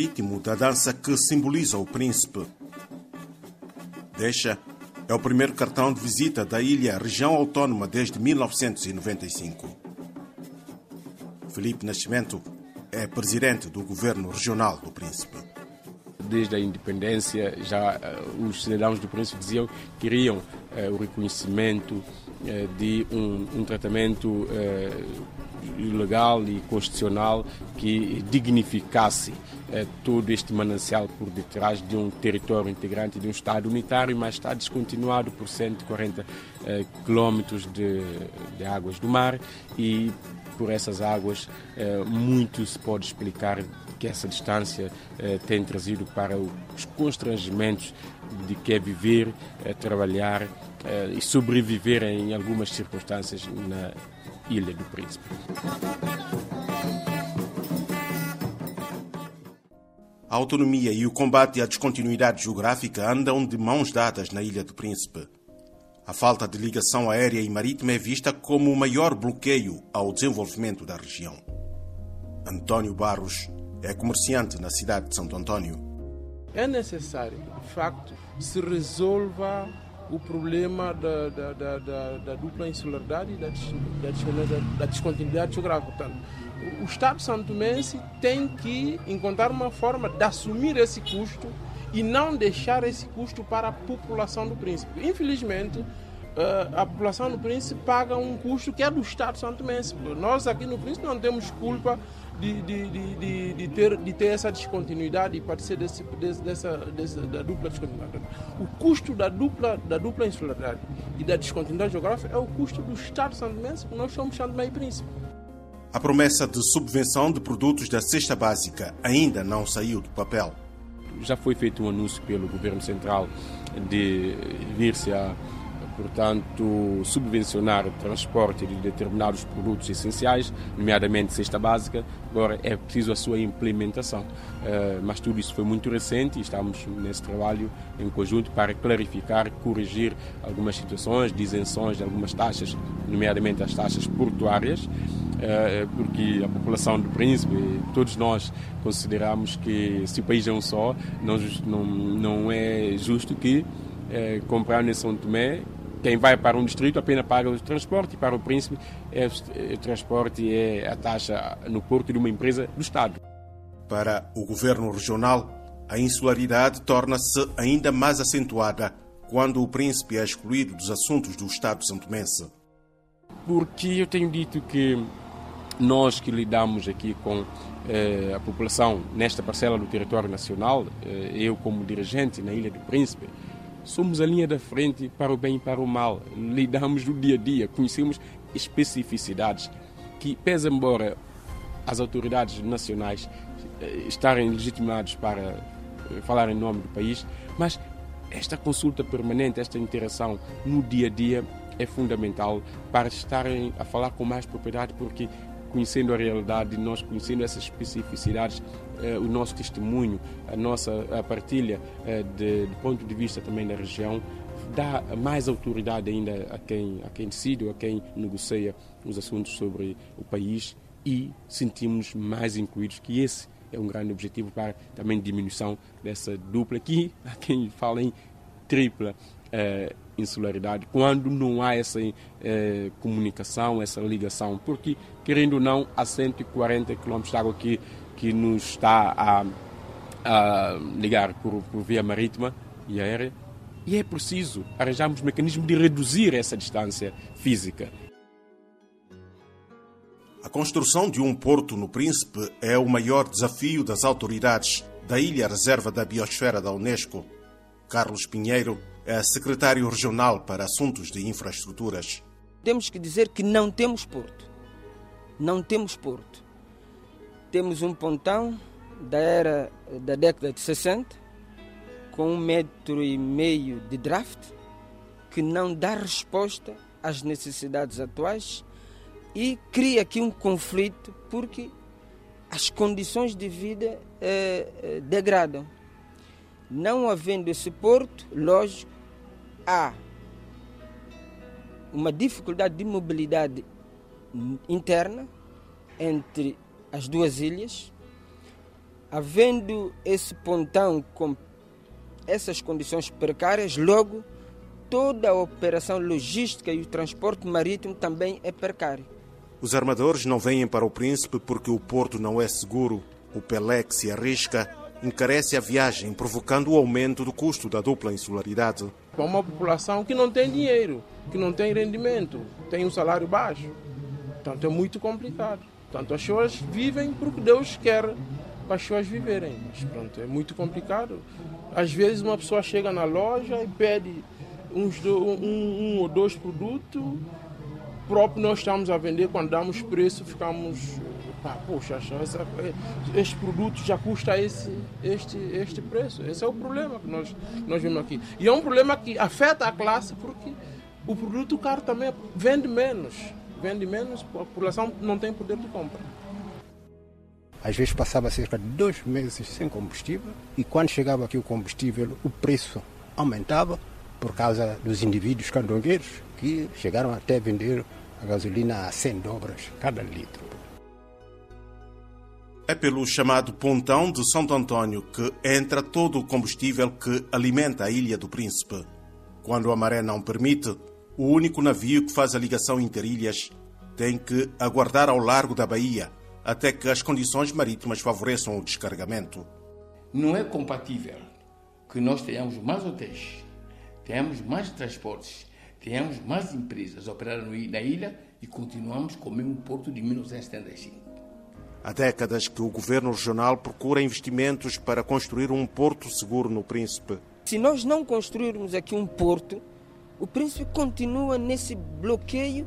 ritmo da dança que simboliza o príncipe. Deixa é o primeiro cartão de visita da ilha região autónoma desde 1995. Felipe Nascimento é presidente do governo regional do Príncipe. Desde a independência, já uh, os cidadãos do Príncipe diziam que queriam uh, o reconhecimento uh, de um, um tratamento legal e constitucional que dignificasse eh, todo este manancial por detrás de um território integrante de um Estado unitário, mas está descontinuado por 140 eh, quilómetros de, de águas do mar e por essas águas eh, muito se pode explicar que essa distância eh, tem trazido para os constrangimentos de que é viver, trabalhar e sobreviver em algumas circunstâncias na Ilha do Príncipe. A autonomia e o combate à descontinuidade geográfica andam de mãos dadas na Ilha do Príncipe. A falta de ligação aérea e marítima é vista como o maior bloqueio ao desenvolvimento da região. António Barros é comerciante na cidade de Santo Antônio. É necessário, de facto, se resolva o problema da, da, da, da, da dupla insularidade e da, da, descontinuidade geográfica. O Estado santomense tem que encontrar uma forma de assumir esse custo e não deixar esse custo para a população do Príncipe. Infelizmente, eh, a população do Príncipe paga um custo que é do Estado santomense. Nós aqui no Príncipe não temos culpa de, de, de, de, ter, de ter essa descontinuidade e parecer desse, desse, dessa, da dupla descontinuidade. O custo da dupla, da dupla insularidade e da descontinuidade geográfica é o custo do Estado santomense, que nós somos Santo Meio Príncipe. A promessa de subvenção de produtos da cesta básica ainda não saiu do papel. Já foi feito um anúncio pelo Governo Central de vir-se a portanto, subvencionar o transporte de determinados produtos essenciais, nomeadamente cesta básica. Agora é preciso a sua implementação. Uh, mas tudo isso foi muito recente e estamos nesse trabalho em conjunto para clarificar, corrigir algumas situações de isenções de algumas taxas, nomeadamente as taxas portuárias, porque a população do Príncipe, todos nós consideramos que se o país é um só, não, não, não é justo que eh, comprar em São Tomé quem vai para um distrito apenas paga o transporte e para o príncipe é, o transporte é a taxa no porto de uma empresa do Estado. Para o governo regional, a insularidade torna-se ainda mais acentuada quando o príncipe é excluído dos assuntos do Estado santomense. Porque eu tenho dito que nós que lidamos aqui com eh, a população nesta parcela do território nacional, eh, eu como dirigente na Ilha do Príncipe, somos a linha da frente para o bem e para o mal. Lidamos no dia a dia, conhecemos especificidades que, pese embora as autoridades nacionais eh, estarem legitimados para eh, falar em nome do país, mas esta consulta permanente, esta interação no dia a dia é fundamental para estarem a falar com mais propriedade, porque conhecendo a realidade, nós conhecendo essas especificidades, eh, o nosso testemunho, a nossa a partilha eh, de, ponto de vista também da região, dá mais autoridade ainda a quem, a quem decide ou a quem negocia os assuntos sobre o país e sentimos mais incluídos que esse é um grande objetivo para também diminuição dessa dupla aqui, há quem fala em tripla eh, insularidade, quando não há essa eh, comunicação, essa ligação, porque, querendo ou não, há 140 km de água que, que nos está a, a ligar por, por via marítima e aérea, e é preciso arranjarmos mecanismos de reduzir essa distância física. A construção de um porto no Príncipe é o maior desafio das autoridades da Ilha Reserva da Biosfera da Unesco. Carlos Pinheiro é secretário regional para assuntos de infraestruturas. Temos que dizer que não temos porto. Não temos porto. Temos um pontão da era da década de 60 com um metro e meio de draft que não dá resposta às necessidades atuais e cria aqui um conflito porque as condições de vida eh, eh degradam. Não havendo esse porto, lógico, há uma dificuldade de mobilidade interna entre as duas ilhas Havendo esse pontão com essas condições precárias, logo toda a operação logística e o transporte marítimo também é precário. Os armadores não vêm para o Príncipe porque o porto não é seguro. O Pelé que se arrisca encarece a viagem, provocando o aumento do custo da dupla insularidade. Para uma população que não tem dinheiro, que não tem rendimento, tem um salário baixo. Portanto, é muito complicado. Portanto, as pessoas vivem porque Deus quer para as pessoas viverem. Mas pronto, é muito complicado. Às vezes uma pessoa chega na loja e pede uns do, um, um, ou dois produtos, próprio nós estamos a vender, quando damos preço, ficamos. Poxa, essa, este produto já custa esse, este, este preço. Esse é o problema que nós, nós vemos aqui. E é um problema que afeta a classe porque o produto caro também vende menos. Vende menos, a população não tem poder de compra. Às vezes passava cerca de dois meses sem combustível e quando chegava aqui o combustível, o preço aumentava por causa dos indivíduos candongueiros que chegaram até a vender a gasolina a 100 dobras cada litro. É pelo chamado Pontão de Santo Antônio que entra todo o combustível que alimenta a Ilha do Príncipe. Quando a maré não permite, o único navio que faz a ligação interilhas tem que aguardar ao largo da Bahia até que as condições marítimas favoreçam o descarregamento. Não é compatível que nós tenhamos mais hotéis, tenhamos mais transportes, tenhamos mais empresas operando na ilha e continuamos com o mesmo porto de 1975. Há décadas que o governo regional procura investimentos para construir um porto seguro no Príncipe. Se nós não construirmos aqui um porto, o Príncipe continua nesse bloqueio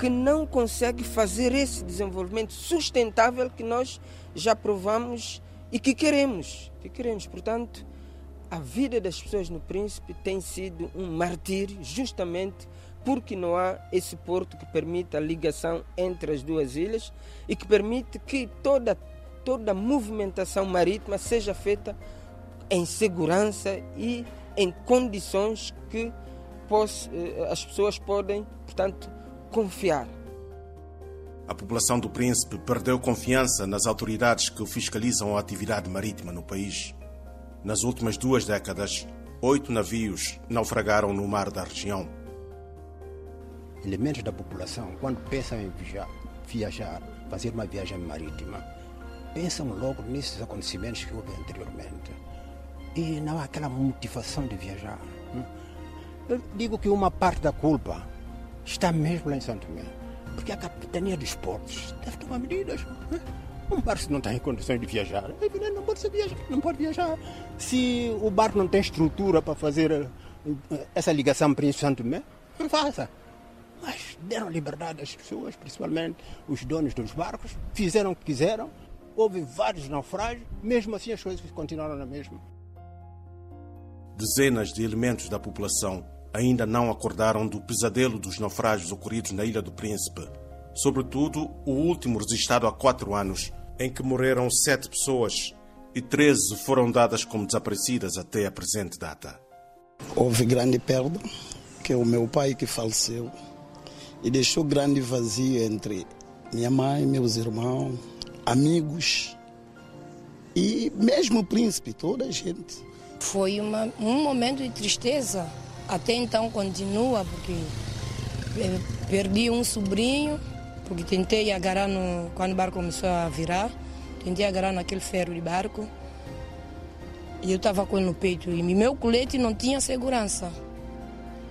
que não consegue fazer esse desenvolvimento sustentável que nós já provamos e que queremos. Que queremos. Portanto, a vida das pessoas no Príncipe tem sido um martírio, justamente porque não há esse porto que permita a ligação entre as duas ilhas e que permite que toda, toda movimentação marítima seja feita em segurança e em condições que eh, as pessoas podem, portanto, confiar. A população do Príncipe perdeu confiança nas autoridades que fiscalizam a atividade marítima no país. Nas últimas duas décadas, oito navios naufragaram no mar da região. Elementos da população, quando pensam em viajar, viajar fazer uma viagem marítima, pensam logo nesses acontecimentos que houve anteriormente. E não há aquela motivação de viajar. Hum? Eu digo que uma parte da culpa está mesmo lá em Santo Tomé. Porque a Capitania dos Portos deve tomar medidas. Hum? Um barco não tem condições de viajar, é não pode, viajar, não pode viajar. Se o barco não tem estrutura para fazer eh, essa ligação Príncipe Santo Tomé, não faça. Mas deram liberdade às pessoas, principalmente os donos dos barcos, fizeram o que quiseram, houve vários naufrágios, mesmo assim as coisas continuaram na mesma. Dezenas de elementos da população ainda não acordaram do pesadelo dos naufrágios ocorridos na Ilha do Príncipe, sobretudo o último registrado há quatro anos, em que morreram sete pessoas e 13 foram dadas como desaparecidas até a presente data. Houve grande perda, que é o meu pai que faleceu, e deixou grande vazio entre minha mãe, meus irmãos, amigos e mesmo o príncipe, toda a gente. Foi uma, um momento de tristeza. Até então continua, porque perdi um sobrinho porque tentei agarrar no, quando o barco começou a virar, tentei agarrar naquele ferro de barco e eu estava com ele no peito e meu colete não tinha segurança.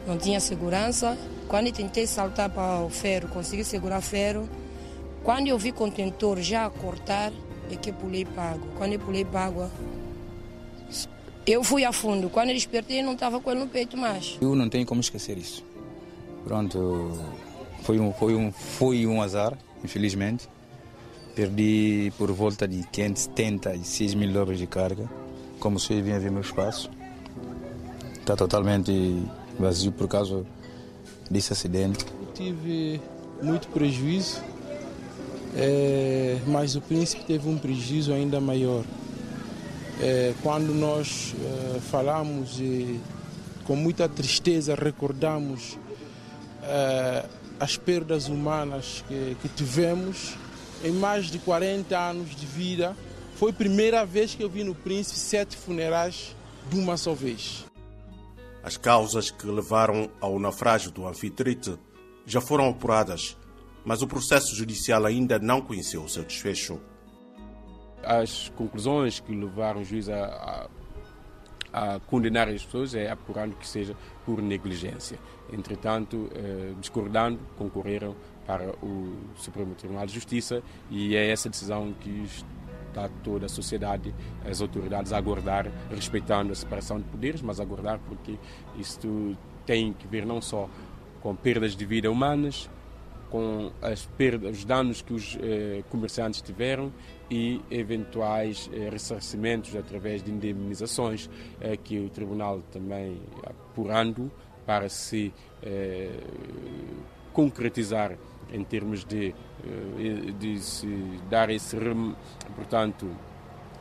Não tinha segurança. Quando tentei saltar para o ferro, consegui segurar o ferro. Quando eu vi o contentor já a cortar, é que eu pulei para água. Quando eu pulei para água, eu fui a fundo. Quando eu despertei, não estava com ele no peito mais. Eu não tenho como esquecer isso. Pronto, foi um, foi um, foi um azar, infelizmente. Perdi por volta de 576 mil dólares de carga. Como vocês vêm ver meu espaço, está totalmente vazio por causa desse acidente. Eu tive muito prejuízo, é, mas o príncipe teve um prejuízo ainda maior. É, quando nós é, falamos e com muita tristeza recordamos as perdas humanas que, que tivemos em mais de 40 anos de vida Foi a primeira vez que eu vi no Príncipe sete funerais de uma só vez. As causas que levaram ao naufrágio do anfitrite já foram apuradas, mas o processo judicial ainda não conheceu o seu desfecho. As conclusões que levaram o juiz a, a, a condenar as pessoas é apurando que seja por negligência. Entretanto, eh, discordando, concorreram para o Supremo Tribunal de Justiça e é essa decisão que está toda a sociedade, as autoridades a aguardar, respeitando a separação de poderes, mas aguardar porque isto tem que ver não só com perdas de vida humanas, com as perdas, os danos que os eh, comerciantes tiveram e eventuais eh, ressarcimentos através de indemnizações eh, que o Tribunal também apurando para se eh, concretizar em termos de, eh, de se dar esse, portanto,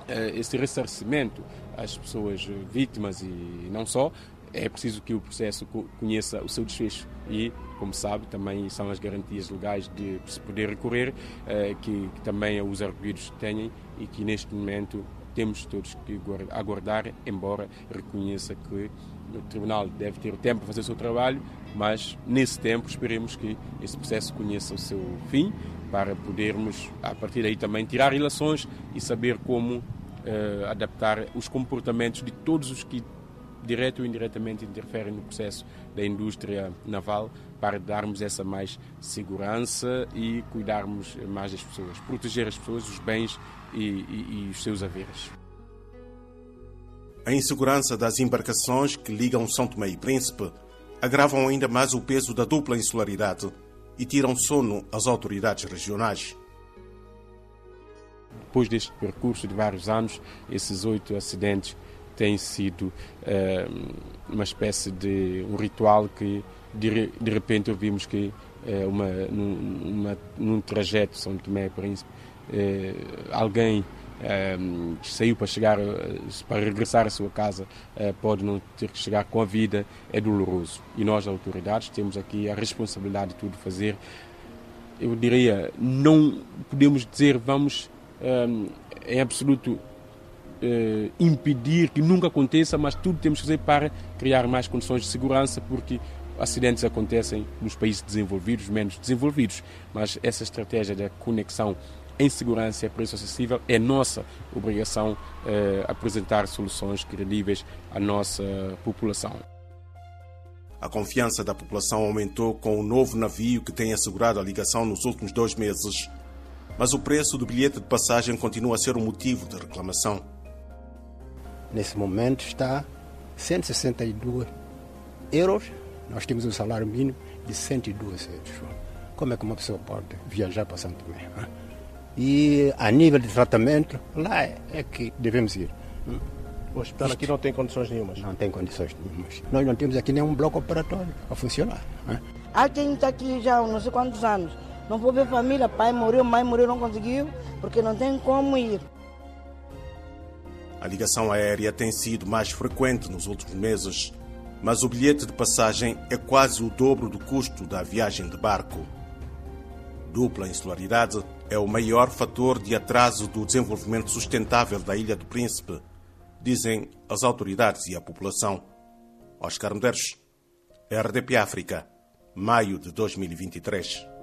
eh, esse ressarcimento às pessoas vítimas e não só, é preciso que o processo conheça o seu desfecho e, como sabe, também são as garantias legais de se poder recorrer, eh, que, que também os arguidos têm e que neste momento temos todos que aguardar, embora reconheça que o Tribunal deve ter tempo para fazer o seu trabalho, mas nesse tempo esperemos que esse processo conheça o seu fim para podermos, a partir daí, também tirar relações e saber como uh, adaptar os comportamentos de todos os que, direto ou indiretamente, interferem no processo da indústria naval para darmos essa mais segurança e cuidarmos mais das pessoas, proteger as pessoas, os bens e, e, e os seus haveres. A insegurança das embarcações que ligam São Tomé e Príncipe agravam ainda mais o peso da dupla insularidade e tiram sono às autoridades regionais. Depois deste percurso de vários anos, esses oito acidentes têm sido eh, uma espécie de um ritual que de, de repente ouvimos que eh, uma, num, uma, num trajeto São Tomé Príncipe eh, alguém um, saiu para chegar para regressar à sua casa uh, pode não ter que chegar com a vida. É doloroso. E nós autoridades temos aqui a responsabilidade de tudo fazer. Eu diria não podemos dizer vamos um, em absoluto uh, impedir que nunca aconteça mas tudo temos que fazer para criar mais condições de segurança porque acidentes acontecem nos países desenvolvidos menos desenvolvidos. Mas essa estratégia da conexão em segurança e a preço acessível, é nossa obrigação eh, apresentar soluções credíveis à nossa população. A confiança da população aumentou com o novo navio que tem assegurado a ligação nos últimos dois meses, mas o preço do bilhete de passagem continua a ser um motivo de reclamação. Nesse momento está 162 euros. Nós temos um salário mínimo de 102 euros. Como é que uma pessoa pode viajar para Santo Tomé? E a nível de tratamento, lá é, é que devemos ir. O hospital aqui não tem condições nenhumas? Não tem condições nenhumas. Nós não temos aqui nenhum bloco operatório a funcionar. Né? Há quem está aqui já há não sei quantos anos. Não pode ver família, pai morreu, mãe morreu, não conseguiu, porque não tem como ir. A ligação aérea tem sido mais frequente nos últimos meses, mas o bilhete de passagem é quase o dobro do custo da viagem de barco. Dupla insularidade é o maior fator de atraso do desenvolvimento sustentável da Ilha do Príncipe, dizem as autoridades e a população. Oscar Medeiros, RDP África, maio de 2023.